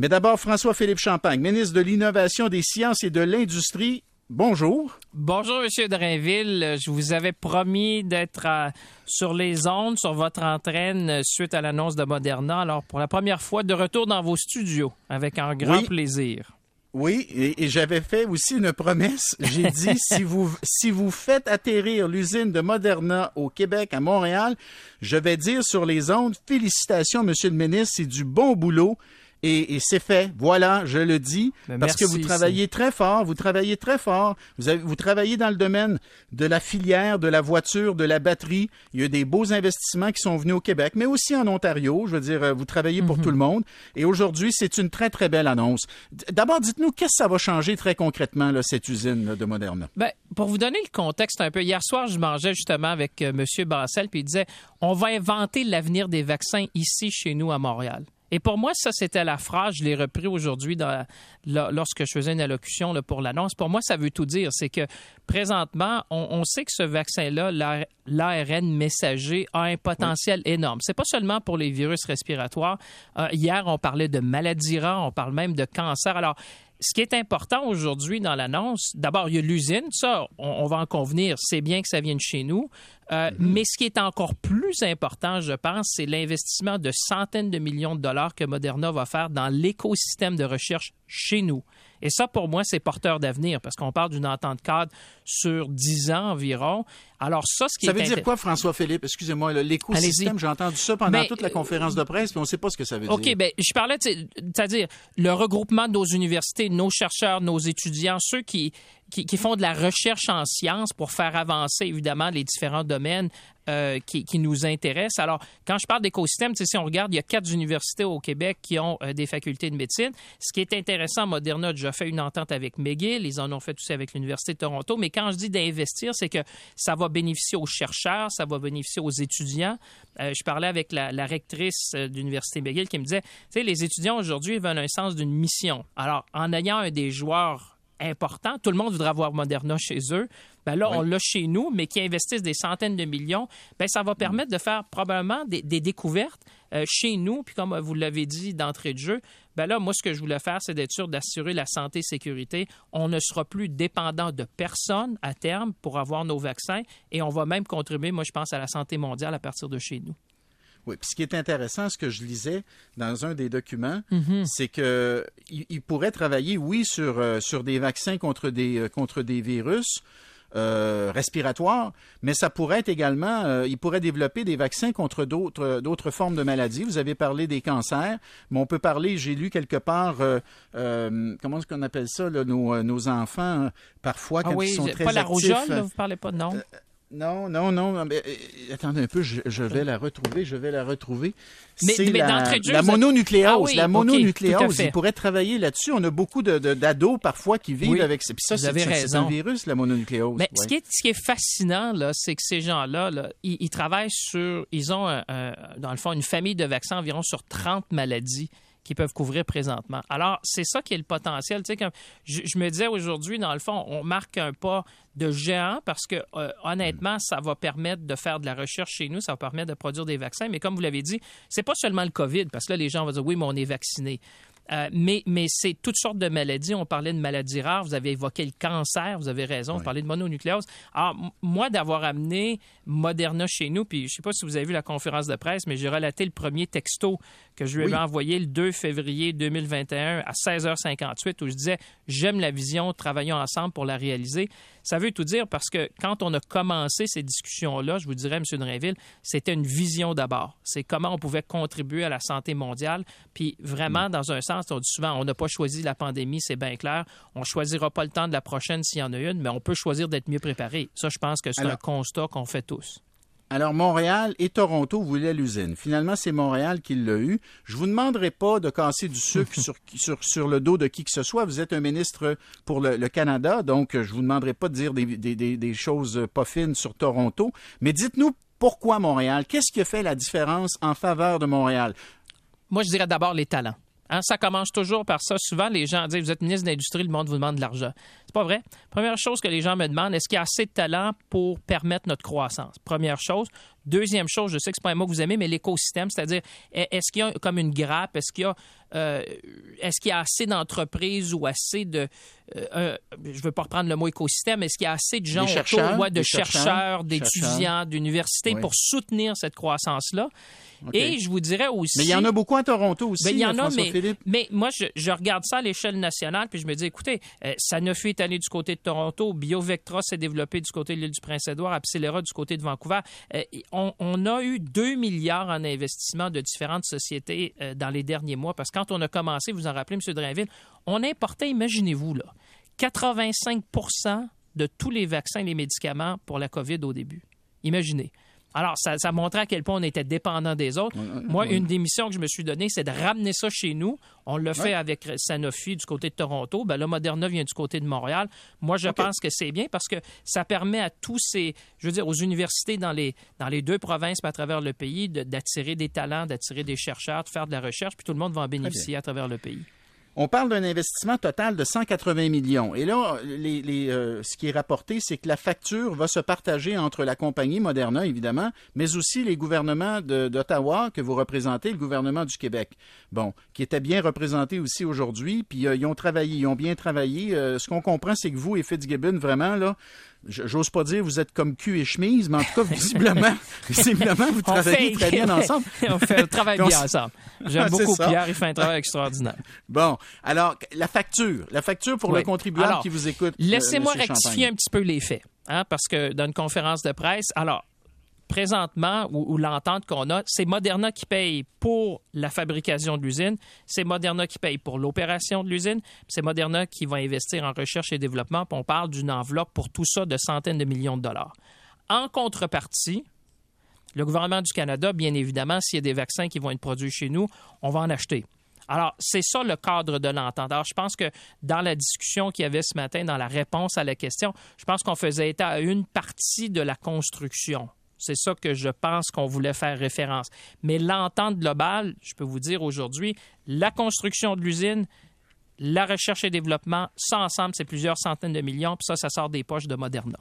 Mais d'abord, François-Philippe Champagne, ministre de l'Innovation, des Sciences et de l'Industrie. Bonjour. Bonjour, Monsieur Drainville. Je vous avais promis d'être sur les ondes, sur votre entraîne suite à l'annonce de Moderna. Alors, pour la première fois, de retour dans vos studios, avec un grand plaisir. Oui, et, j'avais fait aussi une promesse. J'ai dit si vous si vous faites atterrir l'usine de Moderna au Québec, à Montréal, je vais dire sur les ondes félicitations, Monsieur le ministre, c'est du bon boulot. Et, c'est fait. Voilà, je le dis. Ben, parce que vous travaillez très fort, vous travaillez très fort. Vous, avez, vous travaillez dans le domaine de la filière, de la voiture, de la batterie. Il y a des beaux investissements qui sont venus au Québec, mais aussi en Ontario. Je veux dire, euh, vous travaillez pour mhm. tout le monde. Et aujourd'hui, c'est une très, très belle annonce. D'abord, dites-nous, qu'est-ce que ça va changer très concrètement, là, cette usine de Moderna? Ben, pour vous donner le contexte un peu, hier soir, je mangeais justement avec euh, M. Bassel, puis il disait, on va inventer l'avenir des vaccins ici, chez nous, à Montréal. Et pour moi, ça, c'était la phrase, je l'ai repris aujourd'hui lorsque je faisais une allocution pour l'annonce. Pour moi, ça veut tout dire. C'est que présentement, on, sait que ce vaccin-là, l'ARN messager, a un potentiel énorme. C'est pas seulement pour les virus respiratoires. Euh, hier, on parlait de maladies rares, on parle même de cancer. Alors, ce qui est important aujourd'hui dans l'annonce, d'abord, il y a l'usine, ça, on, va en convenir, c'est bien que ça vienne chez nous. Euh, mm-hmm. Mais ce qui est encore plus important, je pense, c'est l'investissement de centaines de millions de dollars que Moderna va faire dans l'écosystème de recherche chez nous. Et ça, pour moi, c'est porteur d'avenir parce qu'on parle d'une entente cadre sur 10 ans environ. Alors ça, ce qui ça veut dire quoi, François-Philippe? Excusez-moi, l'écosystème, j'ai entendu ça pendant ben, toute la conférence de presse, mais on ne sait pas ce que ça veut dire. OK, bien, je parlais, c'est-à-dire le regroupement de nos universités, nos chercheurs, nos étudiants, ceux qui, qui, font de la recherche en sciences pour faire avancer, évidemment, les différents domaines euh, qui, nous intéressent. Alors, quand je parle d'écosystème, si on regarde, il y a quatre universités au Québec qui ont euh, des facultés de médecine. Ce qui est intéressant, Moderna a déjà fait une entente avec McGill, ils en ont fait aussi avec l'Université de Toronto, mais quand je dis d'investir, c'est que ça va bénéficier aux chercheurs, ça va bénéficier aux étudiants. Euh, je parlais avec la, la rectrice de l'Université McGill qui me disait, tu sais, les étudiants aujourd'hui veulent un sens d'une mission. Alors, en ayant un des joueurs important. Tout le monde voudra avoir Moderna chez eux. Ben là, on l'a chez nous, mais qui investissent des centaines de millions, ben ça va permettre de faire probablement des, découvertes euh, chez nous. Puis comme vous l'avez dit d'entrée de jeu, ben là, moi, ce que je voulais faire, c'est d'être sûr d'assurer la santé et sécurité. On ne sera plus dépendant de personne à terme pour avoir nos vaccins et on va même contribuer, moi, je pense, à la santé mondiale à partir de chez nous. Oui, puis ce qui est intéressant, ce que je lisais dans un des documents, mhm. c'est que il, pourrait travailler, oui, sur, euh, sur des vaccins contre des, euh, contre des virus. Euh, respiratoires, mais ça pourrait être également, il pourrait développer des vaccins contre d'autres d'autres formes de maladies. Vous avez parlé des cancers, mais on peut parler, j'ai lu quelque part, comment est-ce qu'on appelle ça, nos, nos, enfants, parfois, ah quand ils sont très pas la rougeole, vous parlez pas de non? Non, non, non. Mais, euh, attendez un peu, je, vais la retrouver, je vais la retrouver. Mais, mais la, de la mononucléose. Ah la mononucléose, il pourrait travailler là-dessus. On a beaucoup d'ados de, parfois qui vivent avec ça. Puis ça, c'est un virus, la mononucléose. Mais ce, qui est, ce, qui est, fascinant, là, c'est que ces gens-là, là, ils, travaillent sur... Ils ont, dans le fond, une famille de vaccins environ sur 30 maladies qui peuvent couvrir présentement. Alors, c'est ça qui est le potentiel. Tu sais, je, me disais aujourd'hui, dans le fond, on marque un pas de géant parce que, euh, honnêtement, ça va permettre de faire de la recherche chez nous, ça va permettre de produire des vaccins. Mais comme vous l'avez dit, c'est pas seulement le COVID, parce que là, les gens vont dire oui, mais on est vacciné. Euh, mais mais c'est toutes sortes de maladies. On parlait de maladies rares. Vous avez évoqué le cancer. Vous avez raison. Vous parlez de mononucléose. Alors, moi, d'avoir amené Moderna chez nous, puis je sais pas si vous avez vu la conférence de presse, mais j'ai relaté le premier texto que je lui avais envoyé le 2 février 2021 à 16h58 où je disais J'aime la vision, travaillons ensemble pour la réaliser. Ça veut tout dire parce que quand on a commencé ces discussions-là, je vous dirais, M. Drainville, c'était une vision d'abord. C'est comment on pouvait contribuer à la santé mondiale. Puis vraiment, mm. dans un sens, on dit souvent, on n'a pas choisi la pandémie, c'est bien clair. On ne choisira pas le temps de la prochaine s'il y en a une, mais on peut choisir d'être mieux préparé. Ça, je pense que c'est un constat qu'on fait tous. Alors, Montréal et Toronto voulaient l'usine. Finalement, c'est Montréal qui l'a eu. Je vous demanderai pas de casser du sucre sur, sur, sur, le dos de qui que ce soit. Vous êtes un ministre pour le, Canada, donc je vous demanderai pas de dire des, des, des, choses pas fines sur Toronto. Mais dites-nous pourquoi Montréal? Qu'est-ce qui a fait la différence en faveur de Montréal? Moi, je dirais d'abord les talents. Hein, ça commence toujours par ça. Souvent, les gens disent Vous êtes ministre de l'Industrie, le monde vous demande de l'argent. C'est pas vrai. Première chose que les gens me demandent est-ce qu'il y a assez de talent pour permettre notre croissance? Première chose. Deuxième chose, je sais que c'est pas un mot que vous aimez, mais l'écosystème, c'est-à-dire est-ce qu'il y a comme une grappe, est-ce qu'il y a euh, est-ce qu'il y a assez d'entreprises ou assez de, euh, je ne veux pas reprendre le mot écosystème, est-ce qu'il y a assez de gens autour, de chercheurs, d'étudiants, d'universités pour soutenir cette croissance-là? Et je vous dirais aussi. Mais il y en a beaucoup à Toronto aussi. Ben, il y en a, mais, mais, moi, je, regarde ça à l'échelle nationale, puis je me dis, écoutez, euh, Sanofi est du côté de Toronto, BioVectra s'est développé du côté de l'île du Prince-Édouard, Abcellera du côté de Vancouver. Euh, on, a eu 2 milliards en investissement de différentes sociétés euh, dans les derniers mois, parce que quand on a commencé, vous en rappelez, M. Drainville, on importait, imaginez-vous, là, 85% de tous les vaccins et les médicaments pour la COVID au début. Imaginez. Alors, ça, ça, montrait à quel point on était dépendant des autres. Moi, une des missions que je me suis donnée, c'est de ramener ça chez nous. On l'a fait avec Sanofi du côté de Toronto. Ben, là, Moderna vient du côté de Montréal. Moi, je pense que c'est bien parce que ça permet à tous ces, je veux dire, aux universités dans les, dans les deux provinces, à travers le pays, d'attirer des talents, d'attirer des chercheurs, de faire de la recherche, puis tout le monde va en bénéficier à travers le pays. On parle d'un investissement total de 180 millions. Et là, euh, ce qui est rapporté, c'est que la facture va se partager entre la compagnie Moderna, évidemment, mais aussi les gouvernements d'Ottawa que vous représentez, le gouvernement du Québec. Bon, qui était bien représenté aussi aujourd'hui. Puis euh, ils ont travaillé, ils ont bien travaillé. Euh, ce qu'on comprend, c'est que vous et Fitzgibbon, vraiment, là, j'ose pas dire vous êtes comme cul et chemise, mais en tout cas, visiblement, visiblement vous travaillez très bien ensemble. on fait, travaille bien ensemble. J'aime beaucoup Pierre, il fait un travail extraordinaire. Bon, alors, la facture, la facture pour le contribuable qui vous écoute. Euh, laissez-moi rectifier un petit peu les faits, hein, parce que dans une conférence de presse, alors, présentement, ou, l'entente qu'on a, c'est Moderna qui paye pour la fabrication de l'usine, c'est Moderna qui paye pour l'opération de l'usine, c'est Moderna qui va investir en recherche et développement, puis on parle d'une enveloppe pour tout ça de centaines de millions de dollars. En contrepartie, le gouvernement du Canada, bien évidemment, s'il y a des vaccins qui vont être produits chez nous, on va en acheter. Alors, c'est ça le cadre de l'entente. Alors, je pense que dans la discussion qu'il y avait ce matin, dans la réponse à la question, je pense qu'on faisait état à une partie de la construction. C'est ça que je pense qu'on voulait faire référence. Mais l'entente globale, je peux vous dire aujourd'hui, la construction de l'usine, la recherche et développement, ça ensemble, c'est plusieurs centaines de millions, puis ça, ça sort des poches de Moderna.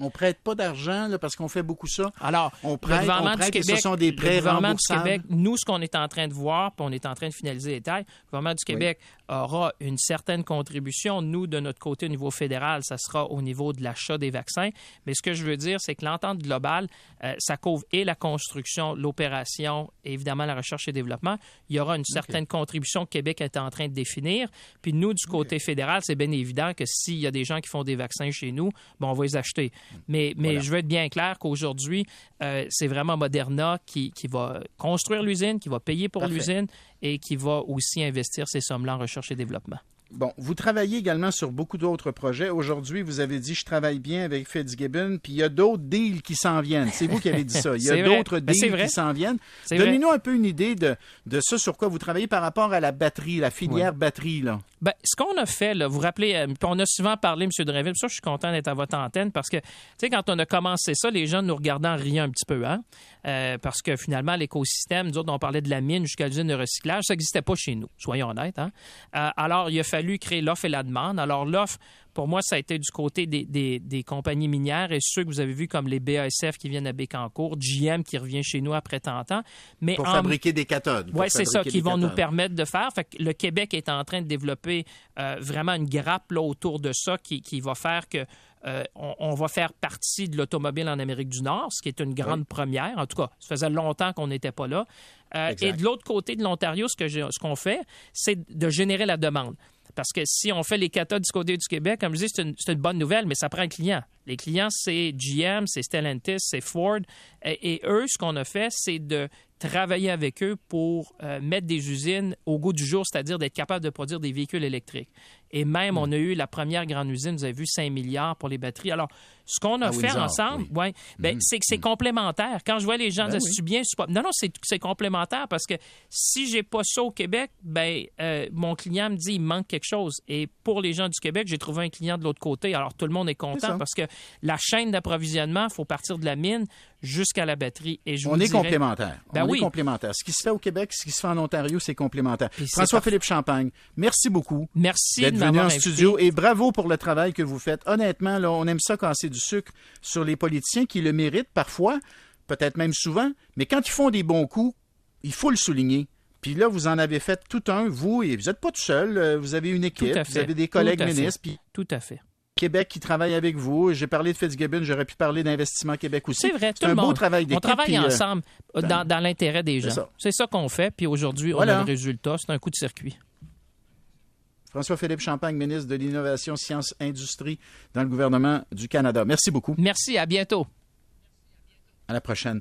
On prête pas d'argent parce qu'on fait beaucoup ça. Alors, on prête, le gouvernement du Québec, ce sont des prêts le gouvernement du Québec, nous, ce qu'on est en train de voir, puis on est en train de finaliser les détails, le gouvernement du Québec aura une certaine contribution. Nous, de notre côté, au niveau fédéral, ça sera au niveau de l'achat des vaccins. Mais ce que je veux dire, c'est que l'entente globale, euh, ça couvre et la construction, l'opération, et évidemment la recherche et développement. Il y aura une certaine contribution que Québec est en train de définir. Puis nous, du côté fédéral, c'est bien évident que s'il y a des gens qui font des vaccins chez nous, bon, on va les acheter. Mais, mais je veux être bien clair qu'aujourd'hui, euh, c'est vraiment Moderna qui, qui va construire l'usine, qui va payer pour l'usine et qui va aussi investir ces sommes-là en recherche et développement. Bon, vous travaillez également sur beaucoup d'autres projets. Aujourd'hui, vous avez dit je travaille bien avec Fitzgibbon, puis il y a d'autres deals qui s'en viennent. C'est vous qui avez dit ça. Il y a d'autres ben, deals qui s'en viennent. Donnez-nous un peu une idée de, de ça sur quoi vous travaillez par rapport à la batterie, la filière batterie. Là. Ben, ce qu'on a fait, là, vous vous rappelez, euh, on a souvent parlé, M. Dreville, ça, je suis content d'être à votre antenne parce que, tu sais, quand on a commencé ça, les gens nous regardant rien un petit peu, hein? Euh, parce que finalement, l'écosystème, nous autres, on parlait de la mine jusqu'à l'usine de recyclage, ça n'existait pas chez nous, soyons honnêtes. Hein? Euh, alors, il a fallu créer l'offre et la demande. Alors, l'offre, pour moi, ça a été du côté des, compagnies minières et ceux que vous avez vus comme les BASF qui viennent à Bécancourt, GM qui revient chez nous après 30 ans. Mais pour fabriquer des cathodes. Oui, c'est ça, qui vont nous permettre de faire. Fait que le Québec est en train de développer euh, vraiment une grappe là, autour de ça qui, va faire que euh, on, va faire partie de l'automobile en Amérique du Nord, ce qui est une grande première. En tout cas, ça faisait longtemps qu'on n'était pas là. Euh, et de l'autre côté de l'Ontario, ce qu'on ce qu'on fait, c'est de générer la demande. Parce que si on fait les cathodes du côté du Québec, comme je dis, c'est une, une, bonne nouvelle, mais ça prend un client. Les clients, c'est GM, c'est Stellantis, c'est Ford. Et, eux, ce qu'on a fait, c'est de travailler avec eux pour euh, mettre des usines au goût du jour, c'est-à-dire d'être capable de produire des véhicules électriques. Et même, on a eu la première grande usine, vous avez vu, 5 milliards pour les batteries. Alors, ce qu'on a fait ensemble, ouais, ben, mm-hmm. c'est que c'est mm-hmm. complémentaire. Quand je vois les gens ben dire, bien, pas... non, non, c'est complémentaire parce que si j'ai pas ça au Québec, ben, euh, mon client me dit, il manque quelque chose. Et pour les gens du Québec, j'ai trouvé un client de l'autre côté. Alors, tout le monde est content parce que la chaîne d'approvisionnement, il faut partir de la mine jusqu'à la batterie. Et je on est complémentaire. Ben on oui. est complémentaire. Ce qui se fait au Québec, ce qui se fait en Ontario, c'est complémentaire. François-Philippe Champagne, merci beaucoup. Merci venu en studio et bravo pour le travail que vous faites. Honnêtement, là, on aime ça casser du sucre sur les politiciens qui le méritent parfois, peut-être même souvent, mais quand ils font des bons coups, il faut le souligner Puis là, vous en avez fait tout un, vous, et vous n'êtes pas tout seul. euh, Vous avez une équipe, vous avez des collègues Tout ministres, puis Tout à fait. Québec qui travaille avec vous. J'ai parlé de Fitzgibbon, j'aurais pu parler d'Investissement Québec aussi. C'est vrai, tout C'est un le beau monde. travail On travaille euh, ensemble euh, dans, dans l'intérêt des c'est gens. ça. C'est ça qu'on fait. Puis aujourd'hui, Voilà. on a le résultat. C'est un coup de circuit. François-Philippe Champagne, ministre de l'Innovation, Sciences, Industrie dans le gouvernement du Canada. Merci beaucoup. Merci. À bientôt. À la prochaine.